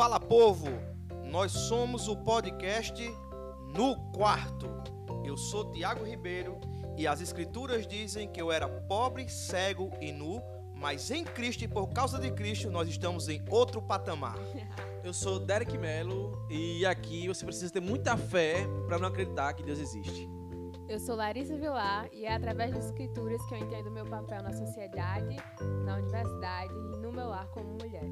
Fala povo, nós somos o podcast No Quarto. Eu sou Tiago Ribeiro e as escrituras dizem que eu era pobre, cego e nu, mas em Cristo e por causa de Cristo nós estamos em outro patamar. Eu sou Derek Mello e aqui você precisa ter muita fé para não acreditar que Deus existe. Eu sou Larissa Vilar e é através das escrituras que eu entendo meu papel na sociedade, na universidade e no meu lar como mulher.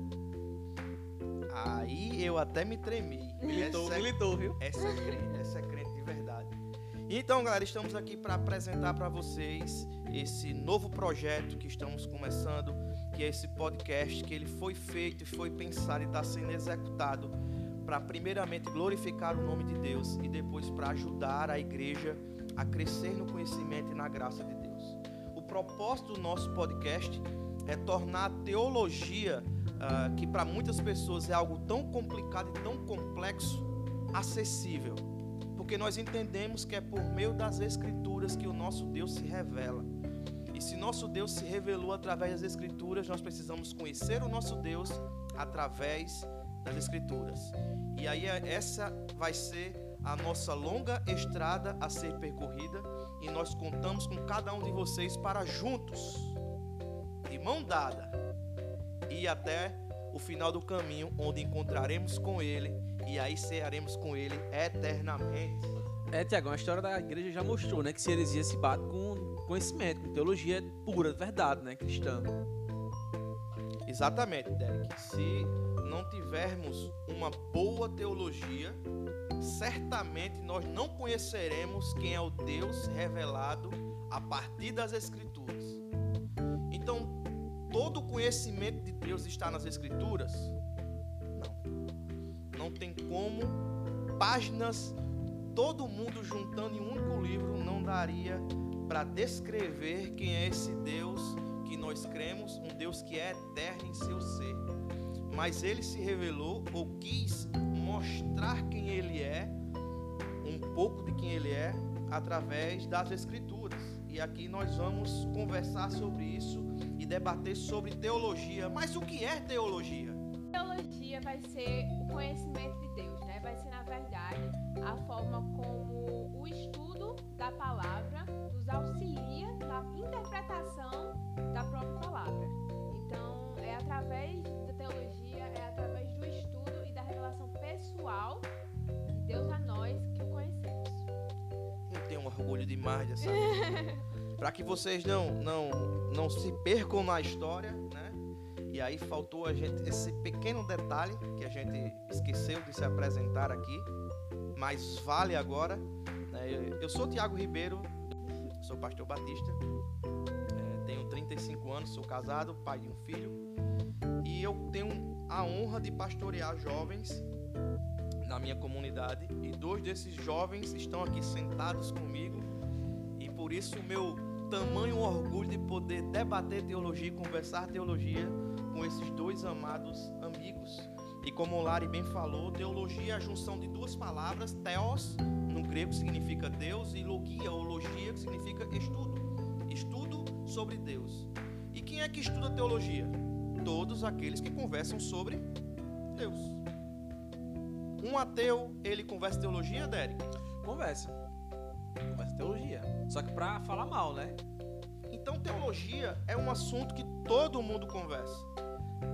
Aí eu até me tremi. Militou, Essa é- militou, viu? Essa é crente, essa é crente de verdade. Então, galera, estamos aqui para apresentar para vocês esse novo projeto que estamos começando, que é esse podcast que ele foi feito e foi pensado e está sendo executado para primeiramente glorificar o nome de Deus e depois para ajudar a igreja a crescer no conhecimento e na graça de Deus. O propósito do nosso podcast é tornar a teologia, ah, que para muitas pessoas é algo tão complicado e tão complexo, acessível. Porque nós entendemos que é por meio das Escrituras que o nosso Deus se revela. E se nosso Deus se revelou através das Escrituras, nós precisamos conhecer o nosso Deus através das Escrituras. E aí é- essa vai ser a nossa longa estrada a ser percorrida e nós contamos com cada um de vocês para juntos, de mão dada, ir até o final do caminho, onde encontraremos com Ele e aí cearemos com Ele eternamente. É, Tiagão, a história da igreja já mostrou, né, que se heresia se bate com conhecimento, com teologia pura, verdade, né, cristã. Exatamente, Derek. Se não tivermos uma boa teologia, certamente nós não conheceremos quem é o Deus revelado a partir das Escrituras. Todo o conhecimento de Deus está nas Escrituras? Não. Não tem como páginas, todo mundo juntando em um único livro não daria para descrever quem é esse Deus que nós cremos, um Deus que é eterno em seu ser. Mas ele se revelou ou quis mostrar quem ele é, um pouco de quem ele é, através das Escrituras. E aqui nós vamos conversar sobre isso debater sobre teologia. Mas o que é teologia? Teologia vai ser o conhecimento de Deus, né? Vai ser, na verdade, a forma como o estudo da palavra nos auxilia na interpretação da própria palavra. Então, é através da teologia, é através do estudo e da revelação pessoal de Deus a nós que o conhecemos. Eu tenho um orgulho demais dessa Para que vocês não, não, não se percam na história, né? E aí faltou a gente esse pequeno detalhe que a gente esqueceu de se apresentar aqui, mas vale agora. né? Eu- sou Tiago Ribeiro, sou pastor batista, é, tenho 35 anos, sou casado, pai de um filho, e eu tenho a honra de pastorear jovens na minha comunidade e dois desses jovens estão aqui sentados comigo e por isso o meu tamanho orgulho de poder debater teologia e conversar teologia com esses dois amados amigos. E como o Lari bem falou, teologia é a junção de duas palavras, theos, no grego significa Deus, e logia ou logia que significa estudo. Estudo sobre Deus. E quem é que estuda teologia? Todos aqueles que conversam sobre Deus. Um ateu, ele conversa teologia, Derek? Conversa. Conversa teologia. Só que pra falar mal, né? Então, teologia é um assunto que todo mundo conversa.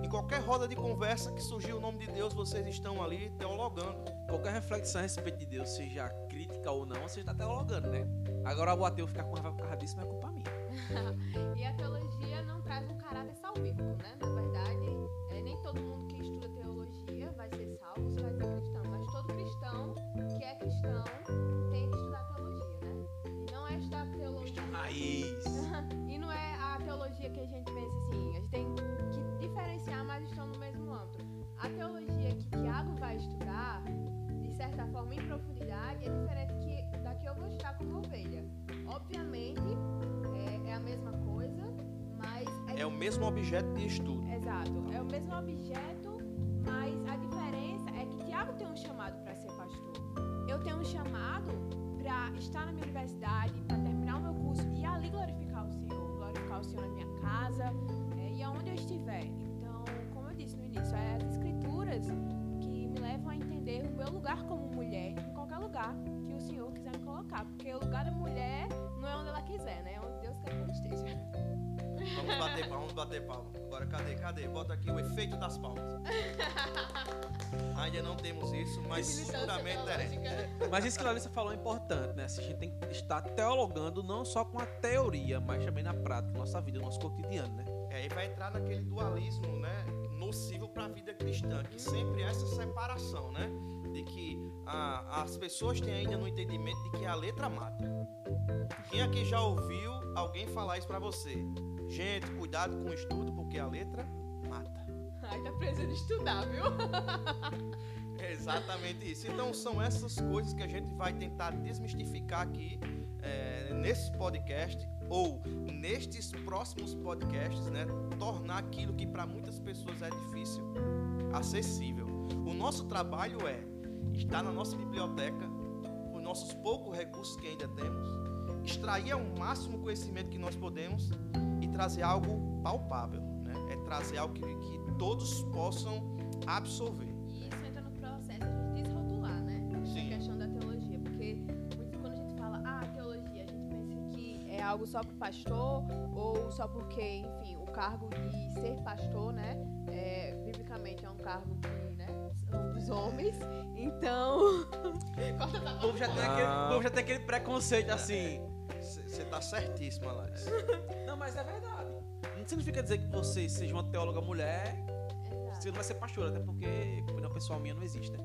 Em qualquer roda de conversa que surgiu o nome de Deus, vocês estão ali teologando. Qualquer reflexão a respeito de Deus, seja crítica ou não, você está teologando, né? Agora o ateu ficar com raiva por causa disso não é culpa minha. E a teologia não traz um caráter salvífico, né? Na verdade, é, nem todo mundo teologia que a gente pensa assim. A gente tem que diferenciar, mas estão no mesmo âmbito. A teologia que Tiago vai estudar, de certa forma, em profundidade, é diferente que, da que eu vou estudar como ovelha. Obviamente, é, é a mesma coisa, mas é É o mesmo objeto de estudo. Exato. É o mesmo objeto, mas a diferença é que Tiago tem um chamado para ser pastor. Eu tenho um chamado para estar na minha universidade, para terminar o meu curso e ali glorificar o Senhor, o Senhor na minha casa é, e aonde eu estiver. Então, como eu disse no início, é as escrituras que lugar como mulher, em qualquer lugar que o Senhor quiser me colocar. Porque o lugar da mulher não é onde ela quiser, né? É onde Deus quer que ela esteja. Vamos bater palma, vamos bater palma. Agora, cadê, cadê? Bota aqui o efeito das palmas. Ainda não temos isso, mas futuramente teremos. Mas isso que a Larissa falou é importante, né? A gente tem que estar teologando não só com a teoria, mas também na prática, nossa vida, no nosso cotidiano, né? É, aí vai entrar naquele dualismo, né? Nocivo para a vida cristã, que sempre é essa separação, né? De que ah, as pessoas têm ainda no entendimento de que a letra mata. Quem aqui já ouviu alguém falar isso para você? Gente, cuidado com o estudo, porque a letra. Ai, tá precisando estudar, viu? É exatamente isso. Então são essas coisas que a gente vai tentar desmistificar aqui é, nesse podcast ou nestes próximos podcasts, né? Tornar aquilo que para muitas pessoas é difícil acessível. O nosso trabalho é estar na nossa biblioteca, com os nossos poucos recursos que ainda temos, extrair ao máximo conhecimento que nós podemos e trazer algo palpável, trazer algo que, que todos possam absorver. E isso entra no processo de desrotular, né? Sim. A questão da teologia. Porque muito quando a gente fala, ah, teologia, a gente pensa que é algo só pro pastor, ou só porque, enfim, o cargo de ser pastor, né? É, biblicamente é um cargo que, né? São dos homens. Então. O povo já tem, Ah. aquele, o povo já tem aquele preconceito assim. Você tá certíssima, Larissa. Não, mas é verdade. Não significa dizer que você seja uma teóloga mulher, Exato. você não vai ser pastora, até porque opinião pessoal minha não existe, né?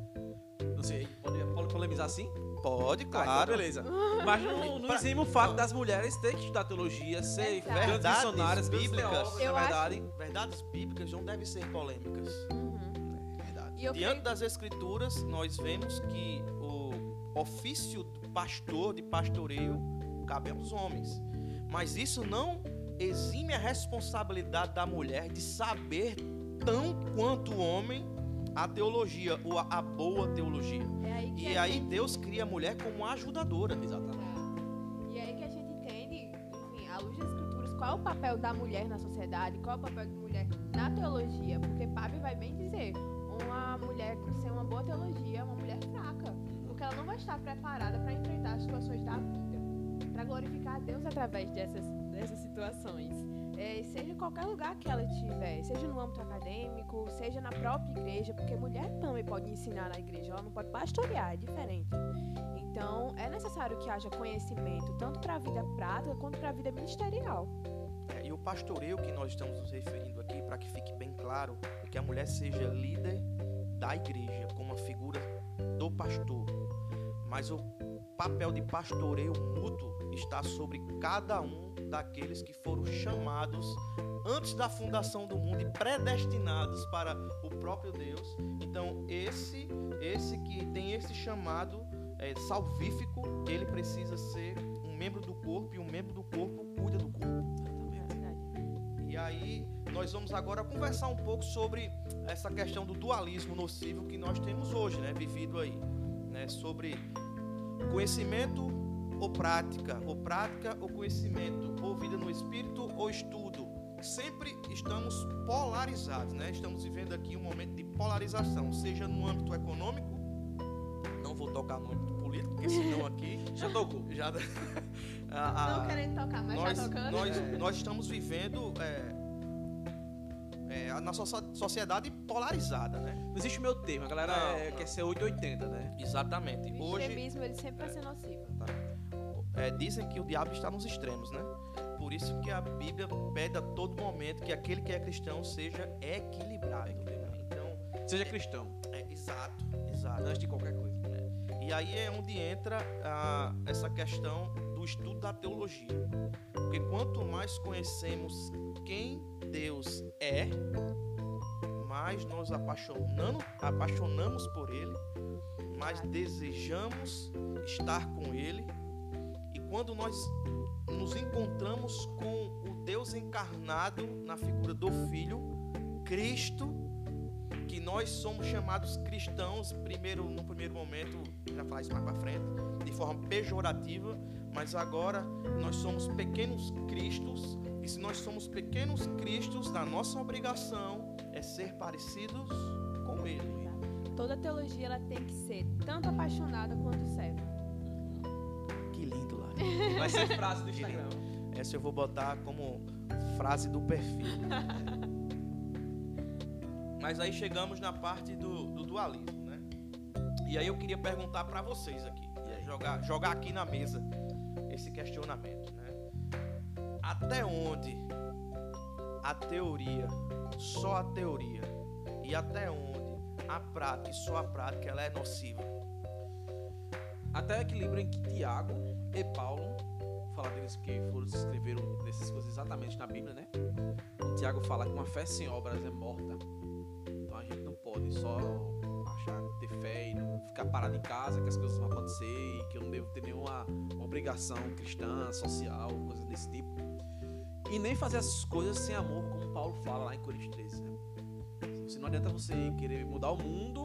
Não sei, pode, pode polemizar assim? Pode, então claro. beleza. Mas não, não exime o fato das mulheres terem que estudar teologia, ser grandes missionárias, bíblicas. teólogas, Eu na acho- verdade. Verdades bíblicas não devem ser polêmicas. Uhum. Verdade. E eu Diante creio das escrituras, nós vemos que o ofício do pastor, de pastoreio, cabe aos homens. Mas isso não exime a responsabilidade da mulher de saber tão quanto o homem a teologia, ou a, a boa teologia. é aí E aí gente- Deus cria a mulher como ajudadora. Exatamente. E aí que a gente entende, enfim, à luz das escrituras, qual é o papel da mulher na sociedade, qual é o papel da mulher na teologia. Porque Pabi vai bem dizer, uma mulher que ser uma boa teologia é uma mulher fraca. Porque ela não vai estar preparada para enfrentar as situações da vida, para glorificar a Deus através dessas, dessas situações. É, seja em qualquer lugar que ela estiver, seja no âmbito acadêmico, seja na própria igreja, porque mulher também pode ensinar na igreja, ela não pode pastorear, é diferente. Então, é necessário que haja conhecimento, tanto para a vida prática quanto para a vida ministerial. É, e o pastoreio que nós estamos nos referindo aqui, para que fique bem claro, é que a mulher seja líder da igreja, como uma figura do pastor. Mas o papel de pastoreio mútuo está sobre cada um daqueles que foram chamados antes da fundação do mundo e predestinados para o próprio Deus. Então, esse, esse que tem esse chamado é, salvífico, ele precisa ser um membro do corpo e um membro do corpo cuida do corpo. E aí nós vamos agora conversar um pouco sobre essa questão do dualismo nocivo que nós temos hoje, né, vivido aí, né, sobre conhecimento ou prática, ou prática ou conhecimento, ou vida no espírito ou estudo. Sempre estamos polarizados, né? Estamos vivendo aqui um momento de polarização, seja no âmbito econômico, não vou tocar no âmbito político, porque senão aqui Já tocou. já a- a- Não querendo tocar, mas nós, já tocando. nós, nós estamos vivendo é, é, a nossa so- sociedade polarizada, né? Não existe o meu termo, a galera Não, é- não. quer ser 880, né? Exatamente. O Hoje extremismo ele sempre vai ser nocivo. É, dizem que o diabo está nos extremos, né? Por isso que a Bíblia pede a todo momento que aquele que é cristão seja equilibrado. né? Então, Seja cristão, é, exato, exato. antes de qualquer coisa. E aí é onde entra ah, essa questão do estudo da teologia. Porque quanto mais conhecemos quem Deus é, mais nós apaixonamos, apaixonamos por Ele, mais desejamos estar com Ele. Quando nós nos encontramos com o Deus encarnado na figura do Filho, Cristo, que nós somos chamados cristãos, primeiro no primeiro momento, já falar isso mais para frente, de forma pejorativa, mas agora nós somos pequenos cristos, e se nós somos pequenos cristos, a nossa obrigação é ser parecidos com ele. Toda teologia ela tem que ser tanto apaixonada quanto serva. Vai ser frase do Instagram. Essa eu vou botar como frase do perfil. Mas aí chegamos na parte do, do dualismo, né? E aí eu queria perguntar para vocês aqui, jogar, jogar aqui na mesa esse questionamento, né? Até onde a teoria, só a teoria, e até onde a prática, e só a prática, ela é nociva? Até equilíbrio em que Tiago e Paulo, falar deles que foram escreveram dessas coisas exatamente na Bíblia, né? O Tiago fala que uma fé sem obras é morta. Então a gente não pode só achar ter fé e não ficar parado em casa que as coisas vão acontecer e que eu não devo ter nenhuma obrigação cristã, social, coisas desse tipo. E nem fazer as coisas sem amor, como Paulo fala lá em Coríntios 13, né? Não adianta você querer mudar o mundo,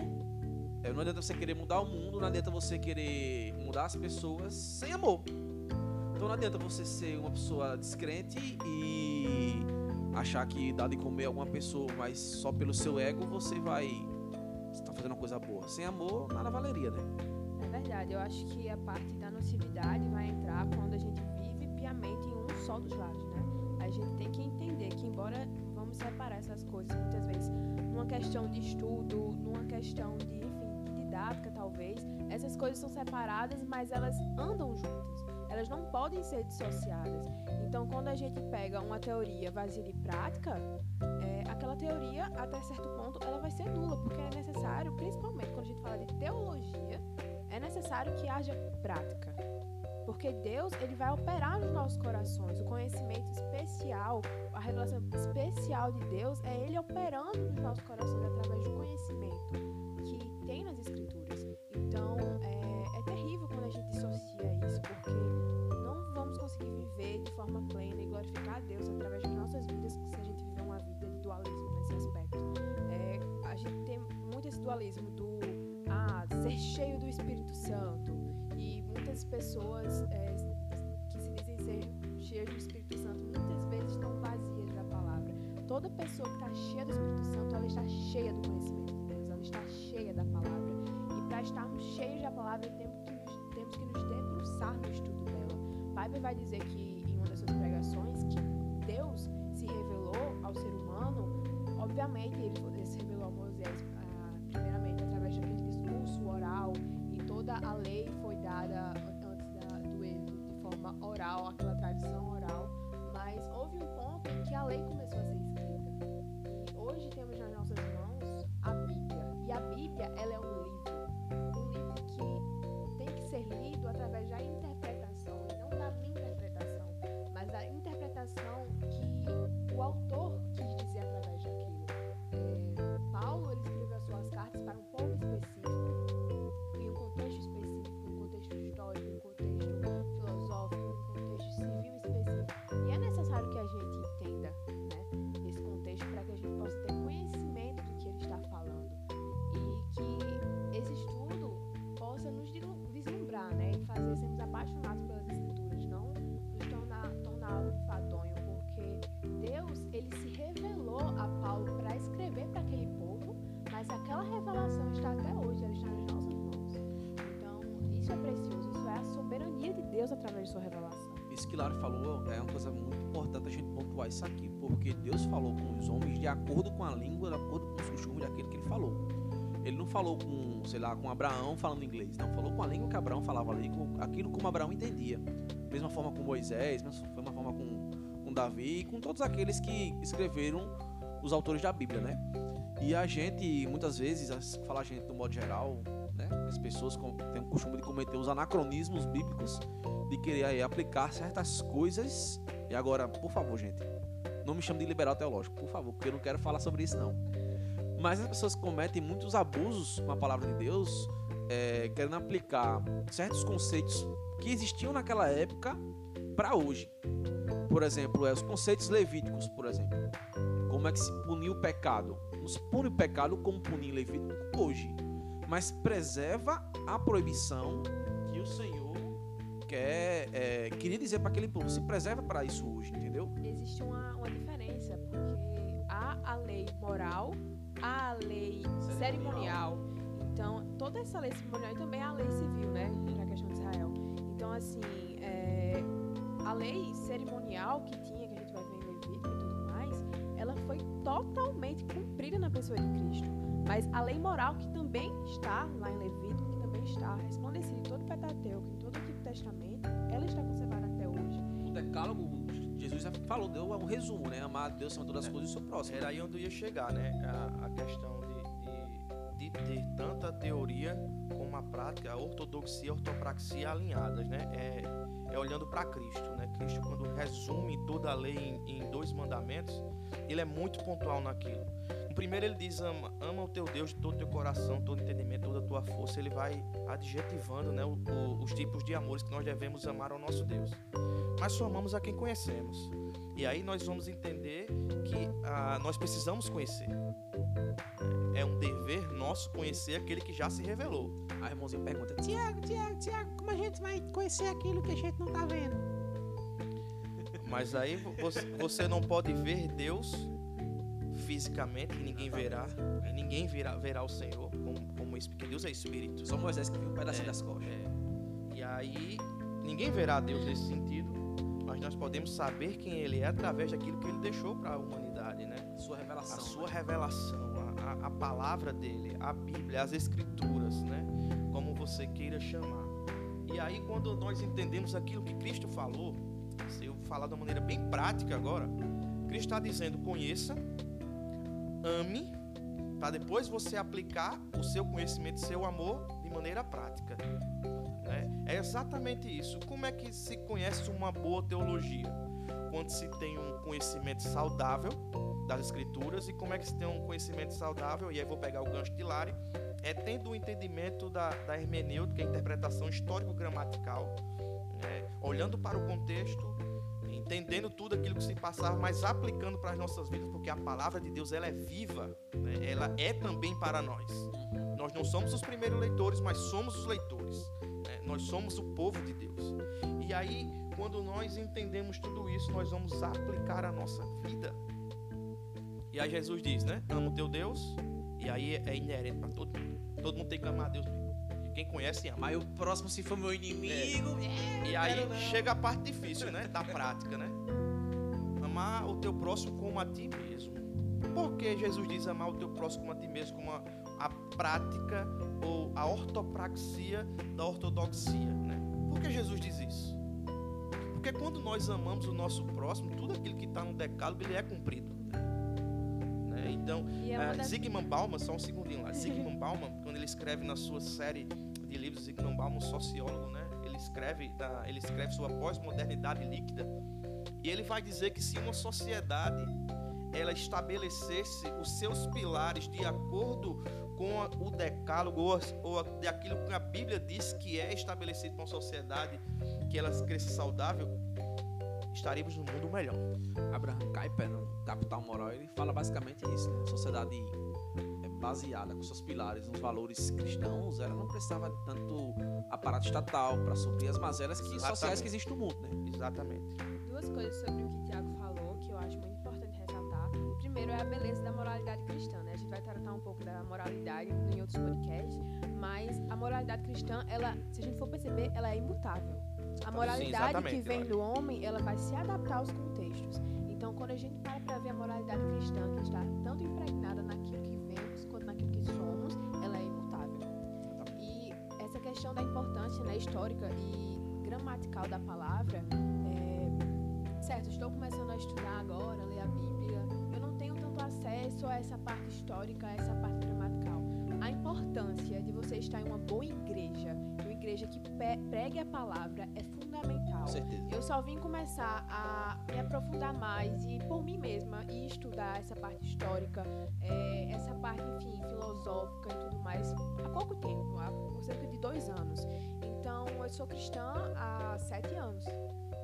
é, não adianta você querer mudar o mundo, não adianta você querer mudar as pessoas sem amor. Então não adianta você ser uma pessoa descrente e achar que dá de comer alguma pessoa, mas só pelo seu ego você vai estar tá fazendo uma coisa boa. Sem amor, nada valeria, né? É verdade. Eu acho que a parte da nocividade vai entrar quando a gente vive piamente em um só dos lados, né? A gente tem que entender que embora vamos separar essas coisas muitas vezes numa questão de estudo, numa questão de, enfim, didática talvez, essas coisas são separadas, mas elas andam juntas elas não podem ser dissociadas. Então, quando a gente pega uma teoria vazia de prática, é, aquela teoria, até certo ponto, ela vai ser nula, porque é necessário, principalmente quando a gente fala de teologia, é necessário que haja prática. Porque Deus, ele vai operar nos nossos corações. O conhecimento especial, a revelação especial de Deus é ele operando nos nossos corações através do conhecimento forma plena e glorificar a Deus através das nossas vidas se a gente viver uma vida de dualismo nesse aspecto. É, a gente tem muito esse dualismo do ah, ser cheio do Espírito Santo e muitas pessoas é, que se dizem ser cheias do Espírito Santo muitas vezes estão vazias da palavra. Toda pessoa que está cheia do Espírito Santo, ela está cheia do conhecimento de Deus, ela está cheia da palavra. E para estarmos cheios da palavra, temos que, temos que nos debruçar no estudo Piper vai dizer que, Deus se revelou ao ser humano, obviamente ele, Isso que Lara falou é uma coisa muito importante a gente pontuar isso aqui, porque Deus falou com os homens de acordo com a língua, de acordo com os costumes daquele que ele falou. Ele não falou com, sei lá, com Abraão falando inglês, não, falou com a língua que Abraão falava ali, com aquilo como Abraão entendia. Mesma forma com Moisés, mesma forma com Davi e com todos aqueles que escreveram os autores da Bíblia, né? E a gente, muitas vezes, fala a gente do modo geral, né? As pessoas têm o costume de cometer os anacronismos bíblicos, de querer aí, aplicar certas coisas. E agora, por favor, gente, não me chame de liberal teológico, por favor, porque eu não quero falar sobre isso, não. Mas as pessoas cometem muitos abusos com a palavra de Deus, é, querendo aplicar certos conceitos que existiam naquela época para hoje por exemplo, é, os conceitos levíticos, por exemplo. Como é que se puniu o pecado? Não se pune o pecado como punir Levítico hoje, mas preserva a proibição que o Senhor quer, é, queria dizer para aquele povo. Se preserva para isso hoje, entendeu? Existe uma, uma diferença, porque há a lei moral, há a lei cerimonial. cerimonial Então, toda essa lei cerimonial e também a lei civil, né, para a questão de Israel. Então, assim, é, a lei cerimonial que tinha, totalmente cumprida na pessoa de Cristo. Mas a lei moral que também está lá em Levítico, que também está resplandecida em todo o Pentateuco, em todo o Antigo Testamento, ela está conservada até hoje. O decálogo, Jesus já falou, deu um resumo, né? Amar a Deus acima de todas as É. coisas e o seu próximo. Era aí onde eu ia chegar, né? A, a questão de, de, de ter tanto a teoria como a prática, a ortodoxia e a ortopraxia alinhadas, né? É, é olhando para Cristo, né? Cristo, quando resume toda a lei em, em dois mandamentos, ele é muito pontual naquilo. No primeiro ele diz, ama, ama o teu Deus de todo o teu coração, todo entendimento, toda a tua força. Ele vai adjetivando né, o- o- os tipos de amores que nós devemos amar ao nosso Deus. Mas só amamos a quem conhecemos. E aí nós vamos entender que ah, nós precisamos conhecer. É um dever nosso conhecer aquele que já se revelou. A irmãzinha pergunta: Tiago, Tiago, Tiago, como a gente vai conhecer aquilo que a gente não tá vendo? Mas aí vo- você, não pode ver Deus fisicamente, ninguém verá. E ninguém verá, verá o Senhor, como, como porque Deus é Espírito. Só Moisés que viu um pedacinho É, das costas. É. E aí, ninguém verá Deus nesse sentido, mas nós podemos saber quem Ele é através daquilo que Ele deixou para a humanidade, né? Sua revelação. a sua né? revelação, a, a- palavra dele, a Bíblia, as Escrituras, né? Como você queira chamar. E aí, quando nós entendemos aquilo que Cristo falou, falar de uma maneira bem prática agora, Cristo está dizendo: conheça, ame, para depois você aplicar o seu conhecimento, seu amor de maneira prática. né? É exatamente isso. Como é que se conhece uma boa teologia? Quando se tem um conhecimento saudável das escrituras e como é que se tem um conhecimento saudável, e aí vou pegar o gancho de Lari, é tendo o entendimento da, da hermenêutica, interpretação histórico-gramatical, né, olhando para o contexto, entendendo tudo aquilo que se passava, mas aplicando para as nossas vidas, porque a palavra de Deus ela é viva, né, ela é também para nós. Nós não somos os primeiros leitores, mas somos os leitores. né, nós somos o povo de Deus. E aí, quando nós entendemos tudo isso, nós vamos aplicar a nossa vida. E aí Jesus diz, né? Ama o teu Deus. E aí é inerente para todo mundo. Todo mundo tem que amar a Deus. Quem conhece, ama. Mas o próximo, se for meu inimigo. é, E aí chega a parte difícil, né? Da prática, né? Amar o teu próximo como a ti mesmo. Por que Jesus diz amar o teu próximo como a ti mesmo? Como a, a prática ou a ortopraxia da ortodoxia, né? Por que Jesus diz isso? Porque quando nós amamos o nosso próximo, tudo aquilo que está no decálogo, ele é cumprido. Né? Então, é ah, das Zygmunt Bauman, só um segundinho lá. Zygmunt Bauman, quando ele escreve na sua série de livros, Zygmunt Bauman, um sociólogo, né? Ele escreve, da, ele escreve sobre a pós-modernidade líquida. E ele vai dizer que se uma sociedade ela estabelecesse os seus pilares de acordo com o decálogo ou, de aquilo que a Bíblia diz que é estabelecido para uma sociedade que ela cresça saudável, estaríamos num mundo melhor. Abraham Kuyper, no Capital Moral, ele fala basicamente isso. Né? Sociedade baseada com seus pilares nos valores cristãos, ela não precisava de tanto aparato estatal para suprir as mazelas que, sociais Exatamente. que existem no mundo, né? Exatamente. duas coisas sobre o que o Tiago falou que eu acho muito importante ressaltar. Primeiro é a beleza da moralidade cristã, né? A gente vai tratar um pouco da moralidade em outros podcasts, mas a moralidade cristã, ela, se a gente for perceber, ela é imutável. A moralidade que exatamente, vem do homem, ela vai se adaptar aos contextos. Então, quando a gente para para ver a moralidade cristã, que está tanto impregnada naquilo que ela é imutável. E essa questão da importância né, histórica e gramatical da palavra, é, certo, estou começando a estudar agora, ler a Bíblia, eu não tenho tanto acesso a essa parte histórica, a essa parte importância de você estar em uma boa igreja, uma igreja que pregue a palavra, é fundamental. Com certeza. Eu só vim começar a me aprofundar mais e por mim mesma e estudar essa parte histórica, é, essa parte, enfim, filosófica e tudo mais há pouco tempo, há cerca de dois anos. Então, eu sou cristã há sete anos.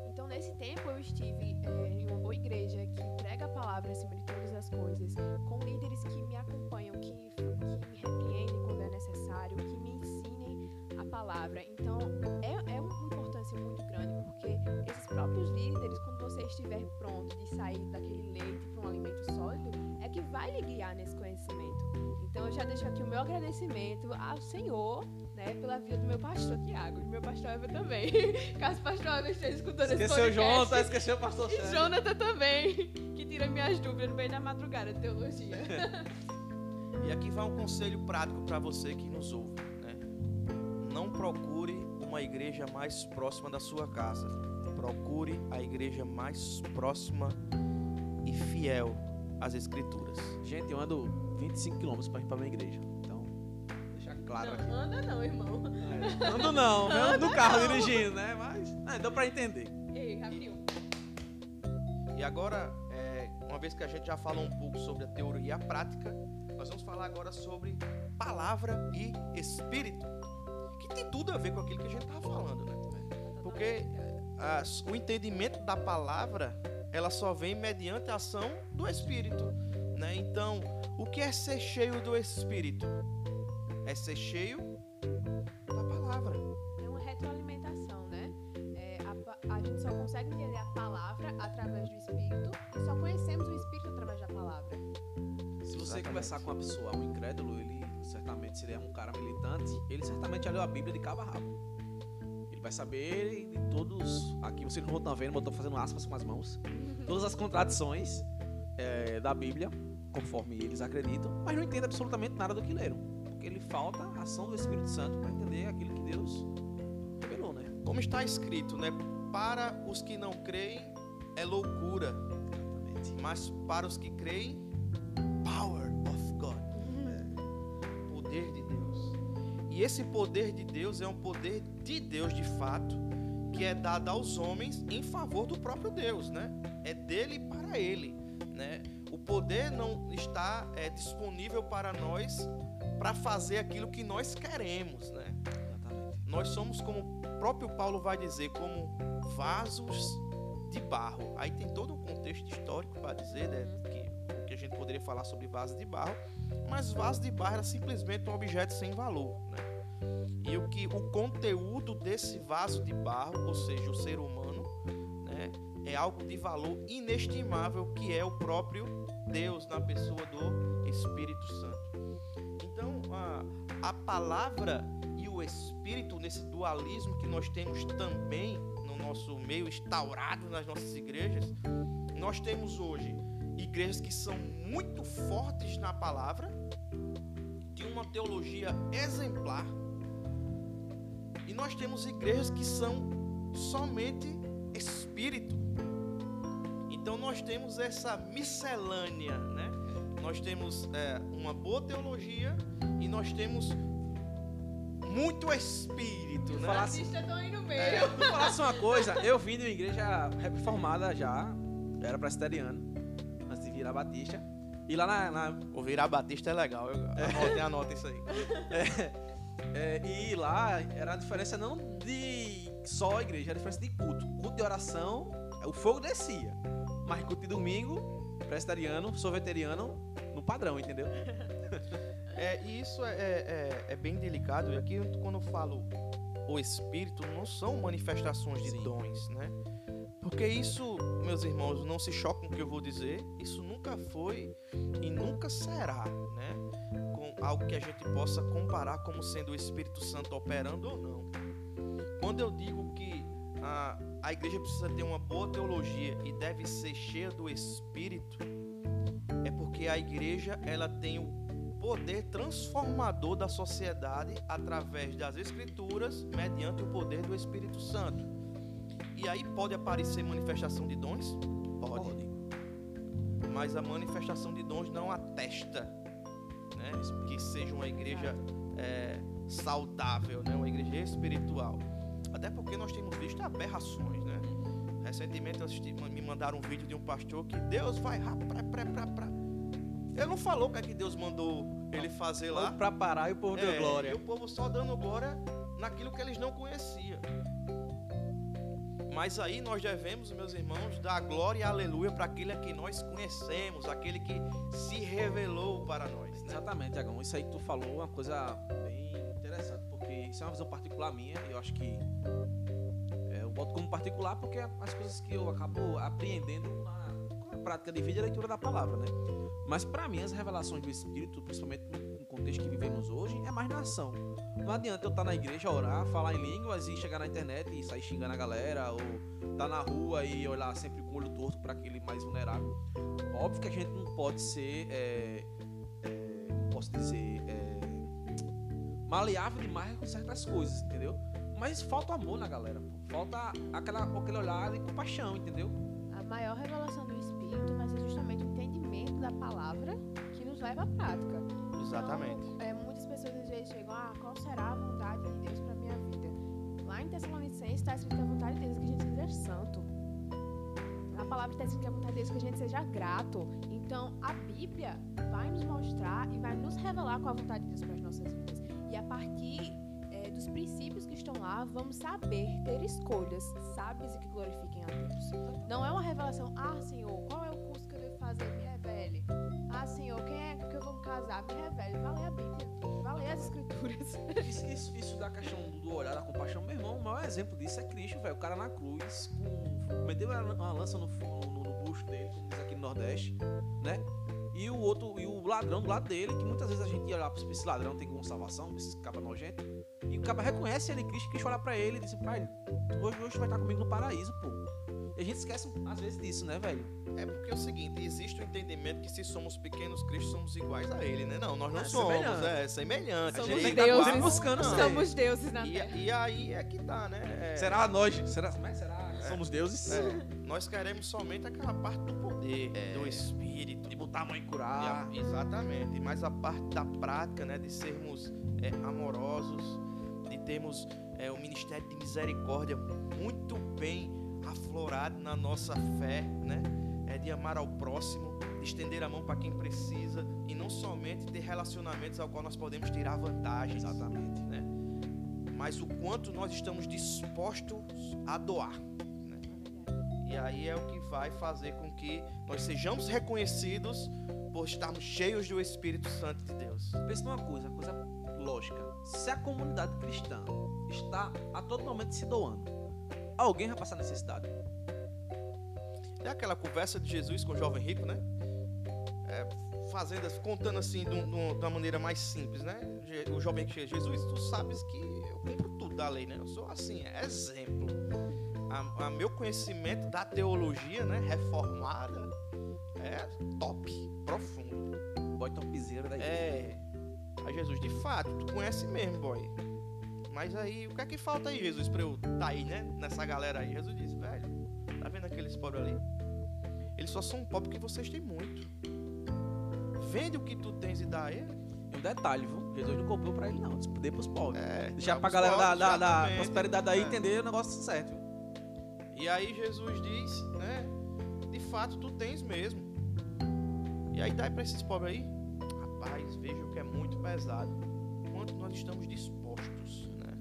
Então, nesse tempo, eu estive é, em uma boa igreja que prega a palavra acima de todas as coisas, com líderes que me acompanham, que, que me repreendem quando é necessário, que me ensinem a palavra. Então, é, é uma importância muito grande, porque esses próprios líderes, quando você estiver pronto de sair daquele leite para um alimento sólido, é que vai lhe guiar nesse conhecimento. Então eu já deixo aqui o meu agradecimento ao Senhor, né, pela vida do meu pastor Tiago, e do meu pastor Eva também. Caso o pastor Eva esteja escutando esse Esqueceu o podcast. Jonathan, esqueceu o pastor E Sérgio. Jonathan também, que tira minhas dúvidas no meio da madrugada de teologia. E aqui vai um conselho prático para você que nos ouve. Né? Não procure uma igreja mais próxima da sua casa. Procure a igreja mais próxima e fiel às escrituras. Gente, eu ando 25 km pra ir pra minha igreja. Então, deixa claro aqui. Não, anda não, irmão. É, Ando não, eu ando no carro dirigindo, né? Mas é, deu pra entender. Ei, rapidinho. E agora, é, uma vez que a gente já falou um pouco sobre a teoria e a prática, vamos falar agora sobre palavra e espírito, que tem tudo a ver com aquilo que a gente estava falando, né? Porque as- o entendimento da palavra, ela só vem mediante a ação do espírito, né? Então, o que é ser cheio do espírito? É ser cheio pessoa, um incrédulo, ele certamente, se ele é um cara militante, ele certamente já leu a Bíblia de cabo a rabo. Ele vai saber de todos. Aqui vocês não estão vendo, mas eu estou fazendo aspas com as mãos. Todas as contradições é, da Bíblia, conforme eles acreditam, mas não entende absolutamente nada do que leram. Porque ele falta a ação do Espírito Santo para entender aquilo que Deus revelou, né? Como está escrito, né? Para os que não creem é loucura, Exatamente. mas para os que creem, E esse poder de Deus é um poder de Deus de fato, que é dado aos homens em favor do próprio Deus, né? É dele para ele, né? O poder não está é, disponível para nós para fazer aquilo que nós queremos, né? Exatamente. nós somos como o próprio Paulo vai dizer, como vasos de barro. Aí tem todo um contexto histórico para dizer né, que, que a gente poderia falar sobre vasos de barro, mas vaso de barro era simplesmente um objeto sem valor. Né? E o que o conteúdo desse vaso de barro, ou seja, o ser humano, né, é algo de valor inestimável que é o próprio Deus na pessoa do Espírito Santo. Então, a, a palavra e o espírito nesse dualismo que nós temos também no nosso meio instaurado nas nossas igrejas, nós temos hoje igrejas que são muito fortes na palavra, de uma teologia exemplar, e nós temos igrejas que são somente espírito. Então nós temos essa miscelânea, né? Nós temos é, uma boa teologia e nós temos muito espírito, né? Falar Os assim- no meio. É, vou falar só uma coisa, eu vim de uma igreja reformada já, era presbiteriano, antes de virar batista. E lá na, na- O virar batista é legal, eu anotei, anota isso aí. é, e lá era a diferença não de só igreja, era a diferença de culto. Culto de oração, o fogo descia. Mas culto de domingo, presbiteriano, sorveteriano, no padrão, entendeu? É, e isso é, é- é bem delicado, e aqui quando eu falo o espírito, não são manifestações de Sim. dons, né? Porque isso, meus irmãos, não se choquem com o que eu vou dizer, isso nunca foi e nunca será, né? Algo que a gente possa comparar como sendo o Espírito Santo operando ou não. Quando eu digo que a, a igreja precisa ter uma boa teologia e deve ser cheia do Espírito, é porque a igreja ela tem o poder transformador da sociedade através das escrituras, mediante o poder do Espírito Santo. E aí pode aparecer manifestação de dons? Pode. Mas a manifestação de dons não atesta né, que seja uma igreja é, saudável, né, uma igreja espiritual. Até porque nós temos visto aberrações, né? Recentemente assisti, me mandaram um vídeo de um pastor que Deus vai rá, pra, pra, pra, pra. Ele não falou o que é que Deus mandou ele fazer lá. Pra parar e o povo deu É, glória. E o povo só dando glória naquilo que eles não conheciam. Mas aí nós devemos, meus irmãos, dar glória e aleluia para aquele a que nós conhecemos, aquele que se revelou para nós. Exatamente, Tiagão. Isso aí que tu falou é uma coisa bem interessante, porque isso é uma visão particular minha, e eu acho que é, eu boto como particular porque é as coisas que eu acabo apreendendo na, prática de vida e leitura da palavra, né? Mas para mim as revelações do Espírito, principalmente no contexto que vivemos hoje, é mais na ação. Não adianta eu estar na igreja, orar, falar em línguas e chegar na internet e sair xingando a galera, ou estar na rua e olhar sempre com o olho torto para aquele mais vulnerável. Óbvio que a gente não pode ser, é, posso dizer, é, maleável demais com certas coisas, entendeu? Mas falta amor na galera, pô. falta aquela, aquele olhar de compaixão, entendeu? A maior revelação do Espírito vai ser justamente o entendimento da palavra que nos leva à prática. Exatamente. Então, é, muitas pessoas às vezes chegam, ah, qual será a vontade de Deus para minha vida? Lá em Tessalonicenses está escrito que a vontade de Deus é que a gente seja santo. Na palavra está escrito que a vontade de Deus que a gente seja grato. Então, a Bíblia vai nos mostrar e vai nos revelar qual a vontade de Deus para as nossas vidas. E a partir é, dos princípios que estão lá, vamos saber ter escolhas sábias e que glorifiquem a Deus. Não é uma revelação, ah, Senhor, qual é o curso que eu devo fazer? Me revele. Ah, Senhor, quem é que eu vou casar? Me revele. Vai ler a Bíblia. Vai ler as Escrituras. Isso, isso, isso da questão do olhar da compaixão, meu irmão, o maior exemplo disso é Cristo, velho. O cara na cruz, com, meteu uma lança no, no, no bucho dele, como diz aqui no Nordeste, né? E o outro, e o ladrão do lado dele, que muitas vezes a gente ia olhar pra esse ladrão, tem como salvação, esse caba nojento. E o caba reconhece ele, Cristo, Cristo olha pra ele e diz, pai, hoje, hoje vai estar comigo no paraíso, pô. E a gente esquece às vezes disso, né, velho? É porque é o seguinte, existe o entendimento que se somos pequenos cristos, somos iguais a ele, né? Não, nós não É somos, semelhante. é semelhante. Somos A gente tem tá que deuses. sempre buscando Não. Somos deuses na E, terra. e aí é que tá, né? É, Será nós? Será, mas será que somos deuses? é, nós queremos somente aquela parte do poder, do espírito. Botar a mãe curar. a- exatamente, mas a parte da prática, né, de sermos é, amorosos, de termos é, o ministério de misericórdia muito bem aflorado na nossa fé, né, é de amar ao próximo, de estender a mão para quem precisa e não somente ter relacionamentos ao qual nós podemos tirar vantagens, Exatamente. né, mas o quanto nós estamos dispostos a doar. né? E aí é o que vai fazer com que nós sejamos reconhecidos por estarmos cheios do Espírito Santo de Deus. Pensa numa coisa, uma coisa lógica. Se a comunidade cristã está a todo momento se doando, alguém vai passar necessidade. É aquela conversa de Jesus com o jovem rico, né? É, fazendo, contando assim de, um- de um- de uma maneira mais simples, né? O jovem que chega, Jesus, tu sabes que eu cumpro tudo da lei, né? Eu sou assim, exemplo. A, a meu conhecimento da teologia, né? Reformada, é top, profundo. Boy topzera da igreja. É. Aí Jesus, de fato, tu conhece mesmo, boy. Mas aí, o que é que falta aí, Jesus, pra eu tá aí, né? Nessa galera aí. Jesus disse, velho, tá vendo aqueles pobres ali? Eles só são pobres porque vocês têm muito. Vende o que tu tens e dá a ele. E um detalhe, viu? Jesus não comprou pra ele, não. Dê pros pobres. É, Deixar pra galera da, pobres, da, da exatamente. prosperidade aí É. entender o negócio certo. E aí Jesus diz, né? De fato, tu tens mesmo. E aí dá pra esses pobres aí? Rapaz, vejam que é muito pesado. Quanto nós estamos dispostos né,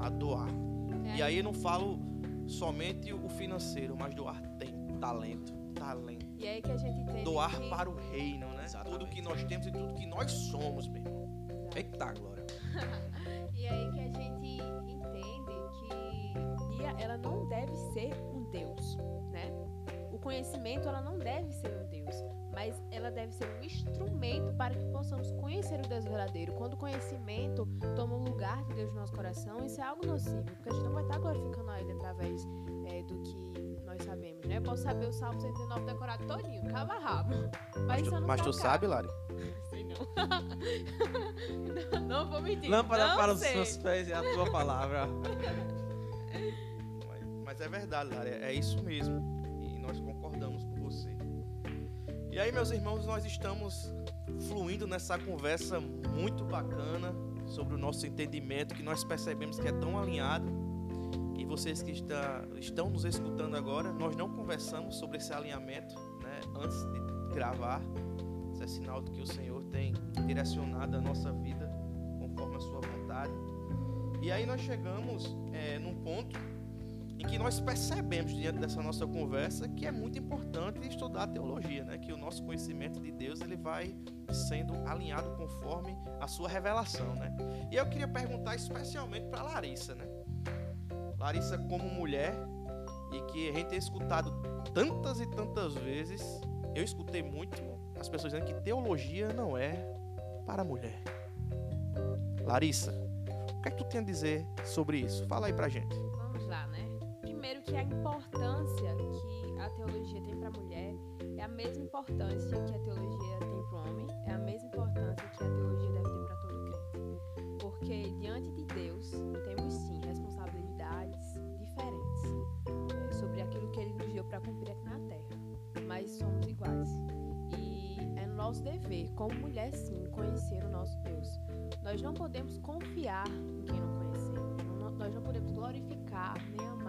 a doar. É E aí eu não falo somente o financeiro, mas doar tempo, Talento. talento. E aí que a gente entende Doar que... para o reino, né? Exatamente. Tudo que nós temos e tudo que nós somos, meu irmão. Eita, Glória. E aí que a gente ela não deve ser um Deus, né? O conhecimento, ela não deve ser um Deus, mas ela deve ser um instrumento para que possamos conhecer o Deus verdadeiro. Quando o conhecimento toma o lugar de Deus no nosso coração, isso é algo nocivo, porque a gente não vai estar glorificando a Ele através é, do que nós sabemos, né? Eu posso saber o Salmo 119 decorado todinho, cabo a rabo. Mas, eu não mas tu sabe, Lari? Sei não. não. Não vou mentir. Lâmpada não para os sei. seus pés é a tua palavra. Mas, é verdade, Lari. É isso mesmo. E nós concordamos com você. E aí, meus irmãos, nós estamos fluindo nessa conversa muito bacana sobre o nosso entendimento, que nós percebemos que é tão alinhado. E vocês que está, estão nos escutando agora, nós não conversamos sobre esse alinhamento né, antes de gravar. Isso é sinal de que o Senhor tem direcionado a nossa vida conforme a sua vontade. E aí nós chegamos é, num ponto em que nós percebemos diante dessa nossa conversa que é muito importante estudar a teologia, né? Que o nosso conhecimento de Deus ele vai sendo alinhado conforme a sua revelação, né? E eu queria perguntar especialmente para Larissa, né? Larissa como mulher e que a gente tem escutado tantas e tantas vezes eu escutei muito as pessoas dizendo que teologia não é para mulher. Larissa, o que é que tu tem a dizer sobre isso? Fala aí pra gente. Primeiro que a importância que a teologia tem para a mulher é a mesma importância que a teologia tem para o homem, é a mesma importância que a teologia deve ter para todo crente. Porque diante de Deus temos sim responsabilidades diferentes é, sobre aquilo que Ele nos deu para cumprir aqui na Terra, mas somos iguais. E é nosso dever, como mulher, sim, conhecer o nosso Deus. Nós não podemos confiar em quem não conhecemos. Nós não podemos glorificar nem amar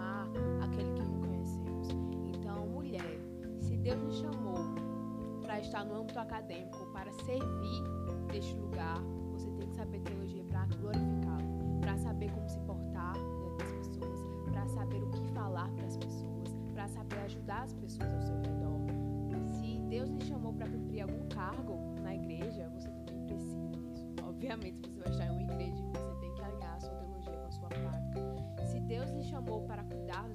Deus nos chamou para estar no âmbito acadêmico, para servir deste lugar, você tem que saber teologia para glorificá-lo, para saber como se portar diante das pessoas, para saber o que falar para as pessoas, para saber ajudar as pessoas ao seu redor. Se Deus lhe chamou para cumprir algum cargo na igreja, você também precisa disso. Obviamente, você vai estar em uma igreja, você tem que alinhar a sua teologia com a sua prática. Se Deus lhe chamou para cuidar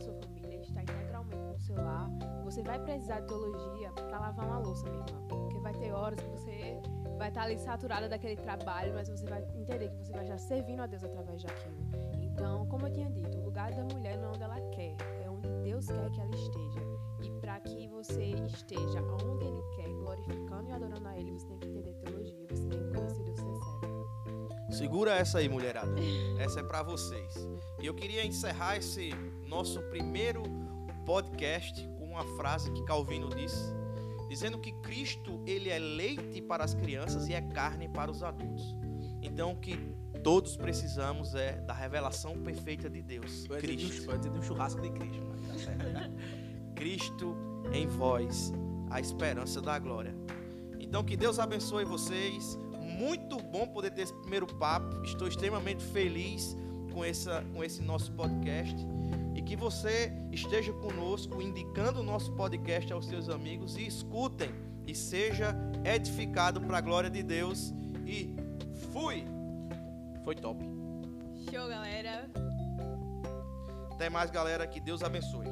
vai precisar de teologia para lavar uma louça, minha irmã. Porque vai ter horas que você vai estar ali saturada daquele trabalho, mas você vai entender que você vai estar servindo a Deus através daquilo. Então, como eu tinha dito, o lugar da mulher não é onde ela quer, é onde Deus quer que ela esteja. E para que você esteja onde Ele quer, glorificando e adorando a Ele, você tem que entender teologia, você tem que conhecer Deus você serve. Segura essa aí, mulherada. Essa é pra vocês. E eu queria encerrar esse nosso primeiro podcast uma frase que Calvino disse, dizendo que Cristo ele é leite para as crianças e é carne para os adultos. Então o que todos precisamos é da revelação perfeita de Deus, Eu dizer de um- Cristo. de um churrasco de Cristo, tá certo. Cristo em vós, a esperança da glória. Então que Deus abençoe vocês. Muito bom poder ter esse primeiro papo. Estou extremamente feliz com, essa, com esse nosso podcast. E que você esteja conosco, indicando o nosso podcast aos seus amigos e escutem e seja edificado para a glória de Deus. E fui! Foi top. Show, galera! Até mais, galera. Que Deus abençoe.